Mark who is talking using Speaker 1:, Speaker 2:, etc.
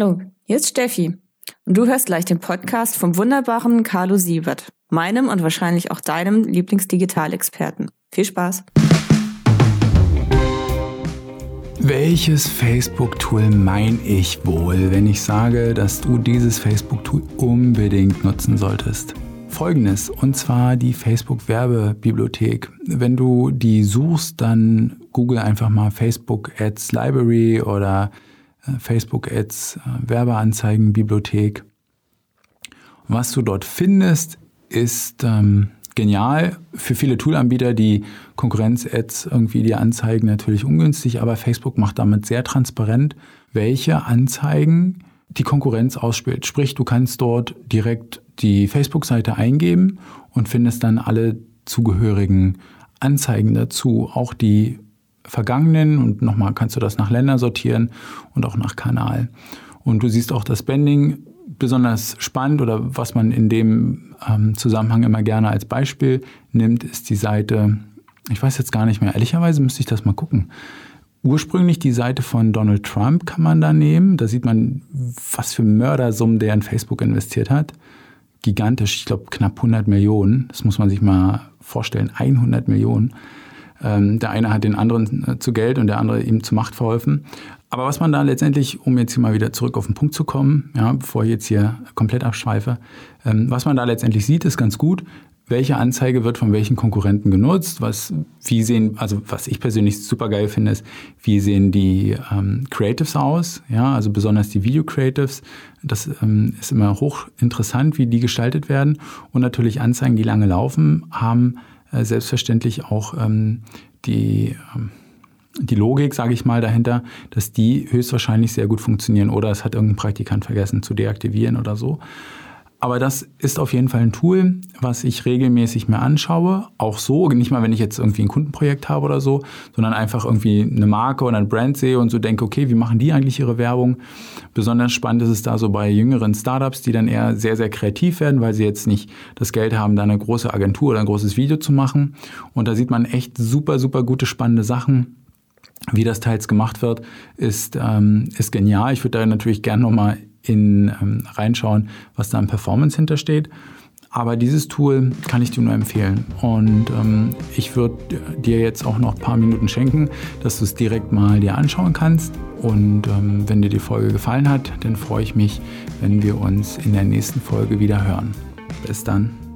Speaker 1: Hallo, hier ist Steffi und du hörst gleich den Podcast vom wunderbaren Carlo Siebert, meinem und wahrscheinlich auch deinem Lieblingsdigitalexperten. Viel Spaß!
Speaker 2: Welches Facebook-Tool meine ich wohl, wenn ich sage, dass du dieses Facebook-Tool unbedingt nutzen solltest? Folgendes, und zwar die Facebook-Werbebibliothek. Wenn du die suchst, dann google einfach mal Facebook Ads Library oder äh, Facebook Ads äh, Werbeanzeigenbibliothek. was du dort findest, ist ähm, genial. Für viele Toolanbieter, die Konkurrenz-Ads irgendwie die Anzeigen natürlich ungünstig, aber Facebook macht damit sehr transparent, welche Anzeigen die Konkurrenz ausspielt. Sprich, du kannst dort direkt die Facebook-Seite eingeben und findest dann alle zugehörigen Anzeigen dazu, auch die vergangenen und nochmal kannst du das nach Länder sortieren und auch nach Kanal. Und du siehst auch das Bending besonders spannend oder was man in dem ähm, Zusammenhang immer gerne als Beispiel nimmt, ist die Seite, ich weiß jetzt gar nicht mehr, ehrlicherweise müsste ich das mal gucken. Ursprünglich die Seite von Donald Trump kann man da nehmen. Da sieht man, was für Mördersummen der in Facebook investiert hat. Gigantisch, ich glaube knapp 100 Millionen. Das muss man sich mal vorstellen, 100 Millionen. Ähm, der eine hat den anderen äh, zu Geld und der andere ihm zu Macht verholfen. Aber was man da letztendlich, um jetzt hier mal wieder zurück auf den Punkt zu kommen, ja, bevor ich jetzt hier komplett abschweife, ähm, was man da letztendlich sieht, ist ganz gut. Welche Anzeige wird von welchen Konkurrenten genutzt? Was, wie sehen, also was ich persönlich super geil finde, ist, wie sehen die ähm, Creatives aus? Ja, also besonders die Video Creatives. Das ähm, ist immer hochinteressant, wie die gestaltet werden. Und natürlich Anzeigen, die lange laufen, haben selbstverständlich auch ähm, die ähm, die Logik, sage ich mal, dahinter, dass die höchstwahrscheinlich sehr gut funktionieren oder es hat irgendein Praktikant vergessen zu deaktivieren oder so. Aber das ist auf jeden Fall ein Tool, was ich regelmäßig mir anschaue. Auch so, nicht mal, wenn ich jetzt irgendwie ein Kundenprojekt habe oder so, sondern einfach irgendwie eine Marke oder ein Brand sehe und so denke, okay, wie machen die eigentlich ihre Werbung? Besonders spannend ist es da so bei jüngeren Startups, die dann eher sehr, sehr kreativ werden, weil sie jetzt nicht das Geld haben, da eine große Agentur oder ein großes Video zu machen. Und da sieht man echt super, super gute, spannende Sachen wie das teils gemacht wird, ist, ähm, ist genial. Ich würde da natürlich gerne nochmal in, ähm, reinschauen, was da an Performance hintersteht. Aber dieses Tool kann ich dir nur empfehlen. Und ähm, ich würde dir jetzt auch noch ein paar Minuten schenken, dass du es direkt mal dir anschauen kannst. Und ähm, wenn dir die Folge gefallen hat, dann freue ich mich, wenn wir uns in der nächsten Folge wieder hören. Bis dann.